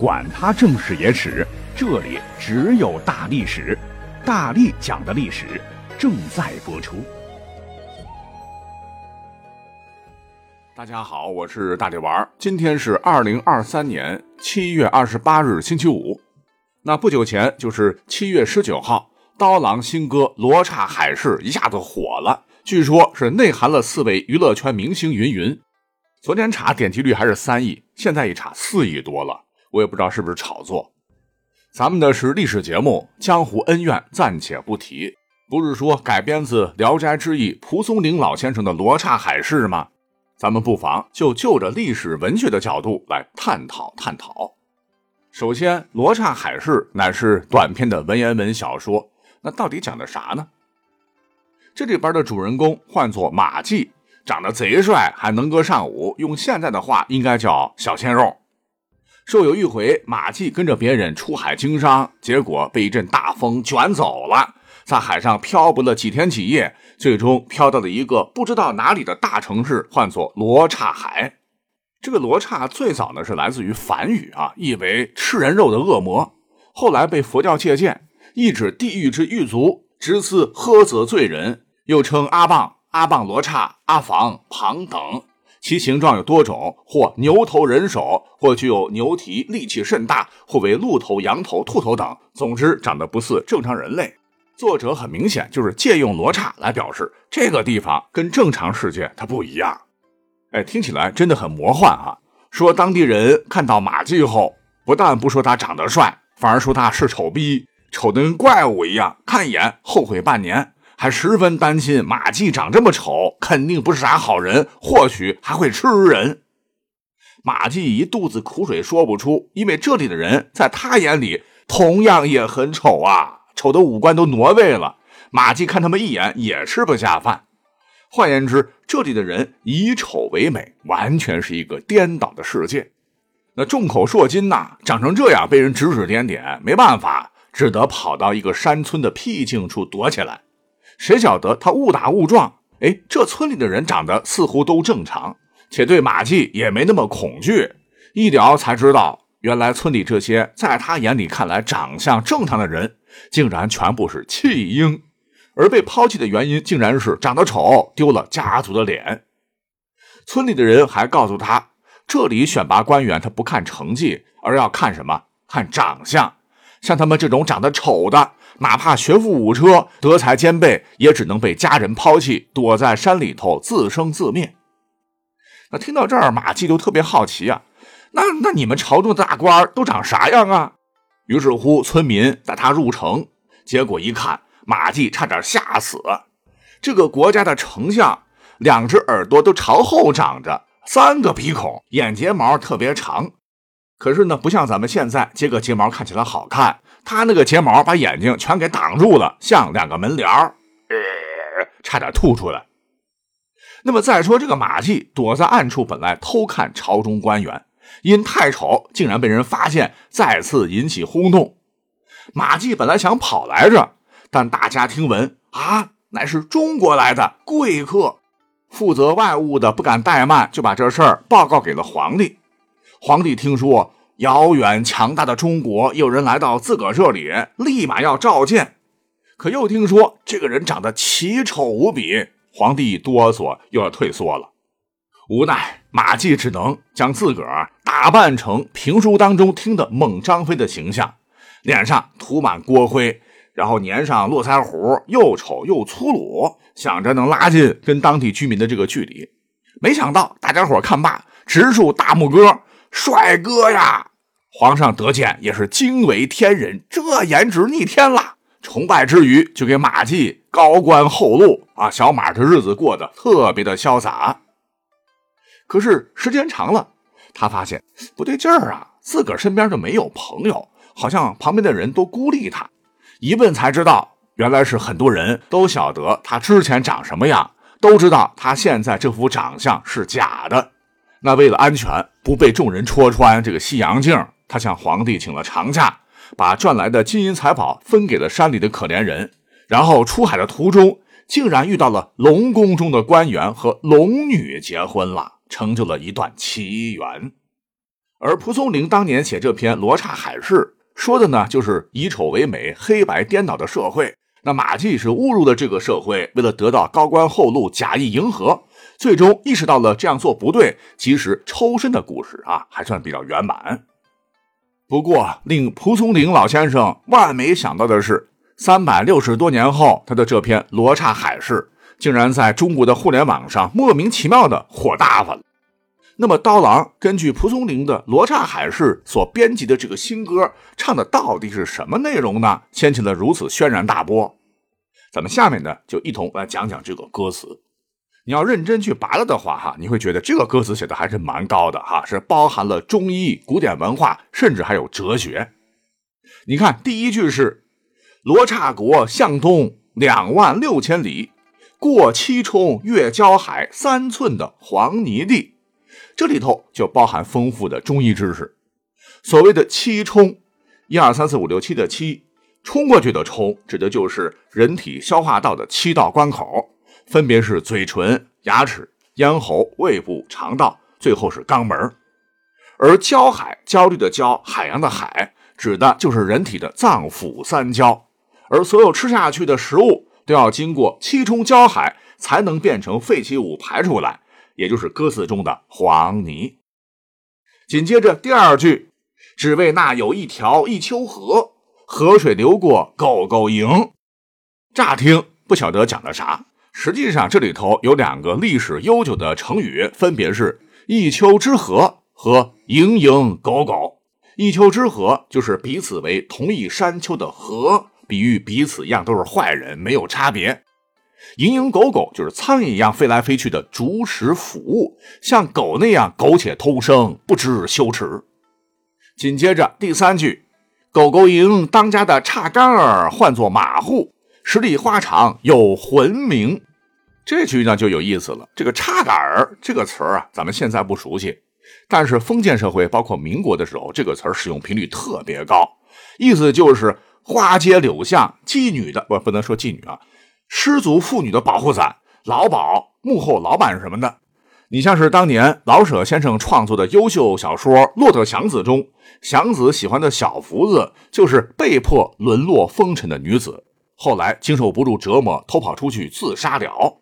管他正史野史，这里只有大历史，大力讲的历史正在播出。大家好，我是大力丸儿，今天是二零二三年七月二十八日，星期五。那不久前就是七月十九号，刀郎新歌《罗刹海市》一下子火了，据说是内涵了四位娱乐圈明星云云。昨天查点击率还是三亿，现在一查四亿多了。我也不知道是不是炒作。咱们的是历史节目，江湖恩怨暂且不提。不是说改编自《聊斋志异》蒲松龄老先生的《罗刹海市》吗？咱们不妨就就着历史文学的角度来探讨探讨。首先，《罗刹海市》乃是短篇的文言文小说，那到底讲的啥呢？这里边的主人公唤作马季，长得贼帅，还能歌善舞，用现在的话应该叫小鲜肉。说有一回，马季跟着别人出海经商，结果被一阵大风卷走了，在海上漂泊了几天几夜，最终漂到了一个不知道哪里的大城市，唤作罗刹海。这个罗刹最早呢是来自于梵语啊，意为吃人肉的恶魔，后来被佛教借鉴，意指地狱之狱卒，直刺喝责罪人，又称阿棒、阿棒罗刹、阿房、旁等。其形状有多种，或牛头人首，或具有牛蹄，力气甚大，或为鹿头、羊头、兔头等。总之，长得不似正常人类。作者很明显就是借用罗刹来表示这个地方跟正常世界它不一样。哎，听起来真的很魔幻哈。说当地人看到马季后，不但不说他长得帅，反而说他是丑逼，丑的跟怪物一样，看一眼后悔半年。还十分担心马季长这么丑，肯定不是啥好人，或许还会吃人。马季一肚子苦水说不出，因为这里的人在他眼里同样也很丑啊，丑的五官都挪位了。马季看他们一眼也吃不下饭。换言之，这里的人以丑为美，完全是一个颠倒的世界。那众口铄金呐，长成这样被人指指点点，没办法，只得跑到一个山村的僻静处躲起来。谁晓得他误打误撞，哎，这村里的人长得似乎都正常，且对马季也没那么恐惧。一聊才知道，原来村里这些在他眼里看来长相正常的人，竟然全部是弃婴，而被抛弃的原因竟然是长得丑，丢了家族的脸。村里的人还告诉他，这里选拔官员，他不看成绩，而要看什么？看长相。像他们这种长得丑的，哪怕学富五车、德才兼备，也只能被家人抛弃，躲在山里头自生自灭。那听到这儿，马季就特别好奇啊，那那你们朝中的大官都长啥样啊？于是乎，村民带他入城，结果一看，马季差点吓死。这个国家的丞相，两只耳朵都朝后长着，三个鼻孔，眼睫毛特别长。可是呢，不像咱们现在接个睫毛看起来好看，他那个睫毛把眼睛全给挡住了，像两个门帘儿，差点吐出来。那么再说这个马季躲在暗处，本来偷看朝中官员，因太丑，竟然被人发现，再次引起轰动。马季本来想跑来着，但大家听闻啊，乃是中国来的贵客，负责外务的不敢怠慢，就把这事儿报告给了皇帝。皇帝听说遥远强大的中国有人来到自个这里，立马要召见。可又听说这个人长得奇丑无比，皇帝一哆嗦，又要退缩了。无奈马季只能将自个儿打扮成评书当中听的猛张飞的形象，脸上涂满锅灰，然后粘上络腮胡，又丑又粗鲁，想着能拉近跟当地居民的这个距离。没想到大家伙看罢，直竖大拇哥。帅哥呀！皇上得见也是惊为天人，这颜值逆天了。崇拜之余，就给马季高官厚禄啊，小马这日子过得特别的潇洒。可是时间长了，他发现不对劲儿啊，自个儿身边就没有朋友，好像旁边的人都孤立他。一问才知道，原来是很多人都晓得他之前长什么样，都知道他现在这副长相是假的。那为了安全，不被众人戳穿这个西洋镜，他向皇帝请了长假，把赚来的金银财宝分给了山里的可怜人。然后出海的途中，竟然遇到了龙宫中的官员和龙女结婚了，成就了一段奇缘。而蒲松龄当年写这篇《罗刹海市》，说的呢就是以丑为美、黑白颠倒的社会。那马季是误入了这个社会，为了得到高官厚禄，假意迎合，最终意识到了这样做不对，及时抽身的故事啊，还算比较圆满。不过，令蒲松龄老先生万没想到的是，三百六十多年后，他的这篇《罗刹海市》竟然在中国的互联网上莫名其妙的火大发了。那么，刀郎根据蒲松龄的《罗刹海市》所编辑的这个新歌，唱的到底是什么内容呢？掀起了如此轩然大波。咱们下面呢，就一同来讲讲这个歌词。你要认真去扒了的话，哈，你会觉得这个歌词写的还是蛮高的，哈，是包含了中医、古典文化，甚至还有哲学。你看，第一句是“罗刹国向东两万六千里，过七冲，越交海，三寸的黄泥地”。这里头就包含丰富的中医知识。所谓的七冲，一二三四五六七的七，冲过去的冲，指的就是人体消化道的七道关口，分别是嘴唇、牙齿、咽喉、胃部、肠道，最后是肛门。而焦海，焦虑的焦，海洋的海，指的就是人体的脏腑三焦。而所有吃下去的食物都要经过七冲焦海，才能变成废弃物排出来。也就是歌词中的黄泥。紧接着第二句，只为那有一条一丘河，河水流过沟沟营。乍听不晓得讲的啥，实际上这里头有两个历史悠久的成语，分别是一丘之貉和营营狗狗。一丘之貉就是彼此为同一山丘的貉，比喻彼此一样都是坏人，没有差别。蝇营狗苟就是苍蝇一样飞来飞去的逐食腐物，像狗那样苟且偷生，不知羞耻。紧接着第三句，狗狗营当家的差杆儿唤作马户，十里花场有魂名。这句呢就有意思了。这个差杆儿这个词儿啊，咱们现在不熟悉，但是封建社会包括民国的时候，这个词儿使用频率特别高，意思就是花街柳巷妓女的，不不能说妓女啊。失足妇女的保护伞、老鸨、幕后老板什么的，你像是当年老舍先生创作的优秀小说《骆驼祥子》中，祥子喜欢的小福子就是被迫沦落风尘的女子，后来经受不住折磨，偷跑出去自杀了。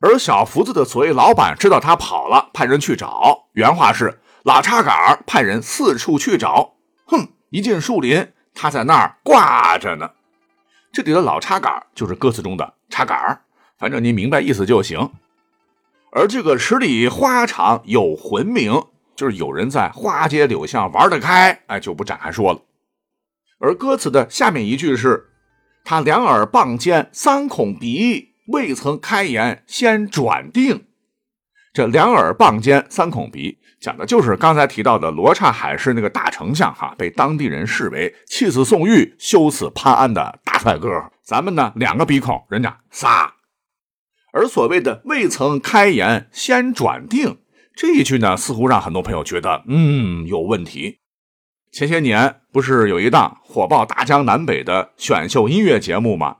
而小福子的所谓老板知道他跑了，派人去找，原话是：“老叉杆派人四处去找，哼，一进树林，他在那儿挂着呢。”这里的老插杆就是歌词中的。插杆，反正你明白意思就行。而这个十里花场有魂名，就是有人在花街柳巷玩得开，哎，就不展开说了。而歌词的下面一句是：“他两耳傍尖三孔鼻，未曾开言先转定。”这两耳傍尖三孔鼻，讲的就是刚才提到的罗刹海市那个大丞相哈，被当地人视为气死宋玉、羞死潘安的大帅哥。咱们呢，两个鼻孔，人家仨。而所谓的未曾开言先转定这一句呢，似乎让很多朋友觉得，嗯，有问题。前些年不是有一档火爆大江南北的选秀音乐节目吗？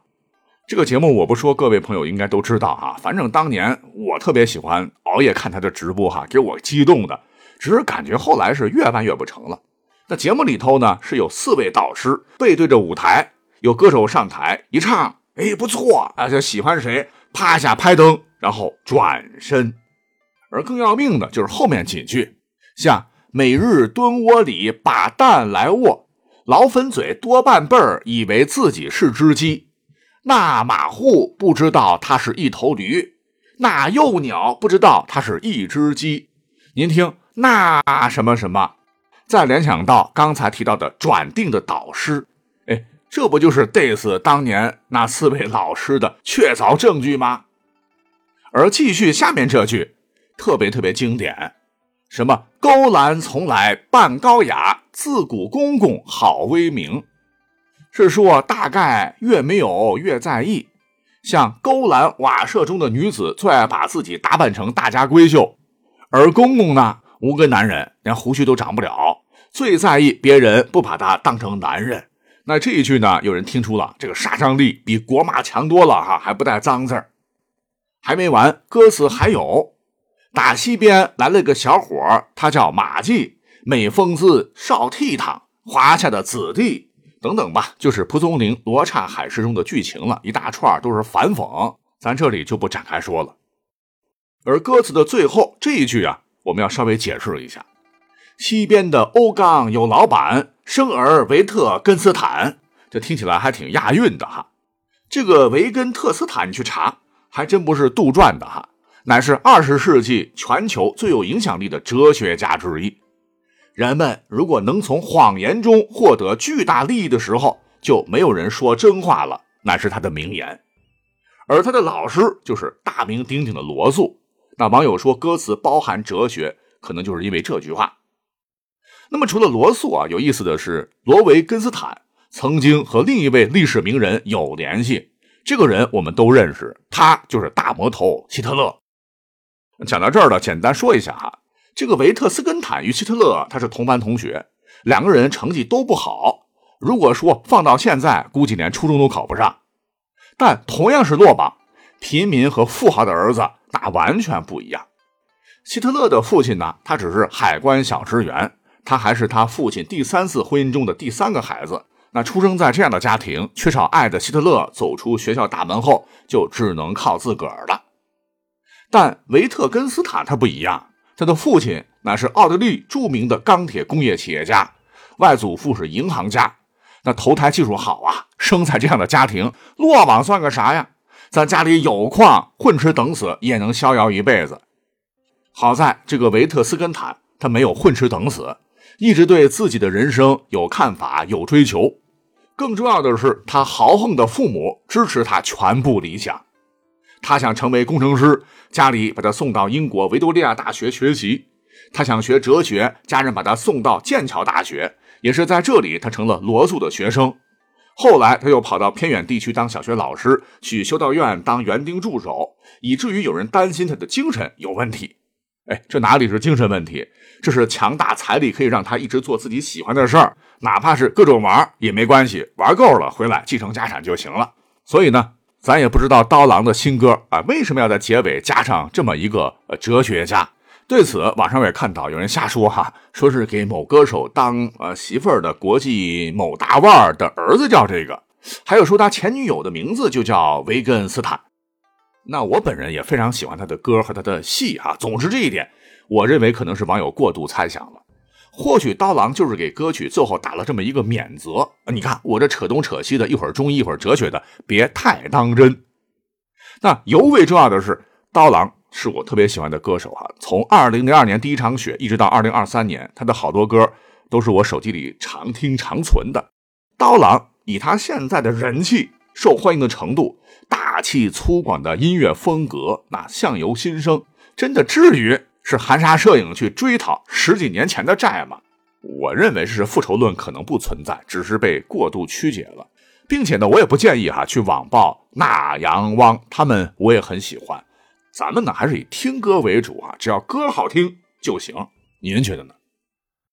这个节目我不说，各位朋友应该都知道哈。反正当年我特别喜欢熬夜看他的直播哈，给我激动的。只是感觉后来是越办越不成了。那节目里头呢，是有四位导师背对着舞台。有歌手上台一唱，哎，不错啊，就喜欢谁，啪一下拍灯，然后转身。而更要命的就是后面几句，像每日蹲窝里把蛋来卧，老粉嘴多半辈儿以为自己是只鸡，那马户不知道它是一头驴，那幼鸟不知道它是一只鸡。您听，那什么什么，再联想到刚才提到的转定的导师。哎这不就是 diss 当年那四位老师的确凿证据吗？而继续下面这句，特别特别经典，什么勾栏从来扮高雅，自古公公好威名，是说大概越没有越在意。像勾栏瓦舍中的女子最爱把自己打扮成大家闺秀，而公公呢，无根男人，连胡须都长不了，最在意别人不把他当成男人。那这一句呢？有人听出了这个杀伤力比国骂强多了哈，还不带脏字。还没完，歌词还有：打西边来了个小伙他叫马季，美疯子少倜傥，华夏的子弟等等吧，就是蒲松龄《罗刹海市》中的剧情了，一大串都是反讽，咱这里就不展开说了。而歌词的最后这一句啊，我们要稍微解释一下：西边的欧刚有老板，生儿维特根斯坦，这听起来还挺押韵的哈。这个维根特斯坦，去查，还真不是杜撰的哈，乃是二十世纪全球最有影响力的哲学家之一。人们如果能从谎言中获得巨大利益的时候，就没有人说真话了，乃是他的名言。而他的老师就是大名鼎鼎的罗素。那网友说歌词包含哲学，可能就是因为这句话。那么除了罗素啊，有意思的是，罗维根斯坦。曾经和另一位历史名人有联系，这个人我们都认识，他就是大魔头希特勒。讲到这儿了，简单说一下哈，这个维特斯根坦与希特勒他是同班同学，两个人成绩都不好。如果说放到现在，估计连初中都考不上。但同样是落榜，平民和富豪的儿子那完全不一样。希特勒的父亲呢，他只是海关小职员，他还是他父亲第三次婚姻中的第三个孩子。那出生在这样的家庭，缺少爱的希特勒走出学校大门后，就只能靠自个儿了。但维特根斯坦他不一样，他的父亲乃是奥地利著名的钢铁工业企业家，外祖父是银行家，那投胎技术好啊。生在这样的家庭，落榜算个啥呀？咱家里有矿，混吃等死也能逍遥一辈子。好在这个维特斯根坦，他没有混吃等死。一直对自己的人生有看法、有追求，更重要的是，他豪横的父母支持他全部理想。他想成为工程师，家里把他送到英国维多利亚大学学习；他想学哲学，家人把他送到剑桥大学，也是在这里他成了罗素的学生。后来他又跑到偏远地区当小学老师，去修道院当园丁助手，以至于有人担心他的精神有问题。哎，这哪里是精神问题？这是强大财力可以让他一直做自己喜欢的事儿，哪怕是各种玩也没关系，玩够了回来继承家产就行了。所以呢，咱也不知道刀郎的新歌啊为什么要在结尾加上这么一个呃哲学家。对此，网上也看到有人瞎说哈，说是给某歌手当呃媳妇儿的国际某大腕的儿子叫这个，还有说他前女友的名字就叫维根斯坦。那我本人也非常喜欢他的歌和他的戏哈。总之这一点，我认为可能是网友过度猜想了。或许刀郎就是给歌曲最后打了这么一个免责。你看我这扯东扯西的，一会儿中医一会儿哲学的，别太当真。那尤为重要的是，刀郎是我特别喜欢的歌手哈。从2002年第一场雪一直到2023年，他的好多歌都是我手机里常听常存的。刀郎以他现在的人气、受欢迎的程度。大气粗犷的音乐风格，那相由心生，真的至于是含沙射影去追讨十几年前的债吗？我认为是复仇论可能不存在，只是被过度曲解了，并且呢，我也不建议哈去网暴那阳汪他们，我也很喜欢，咱们呢还是以听歌为主啊，只要歌好听就行，您觉得呢？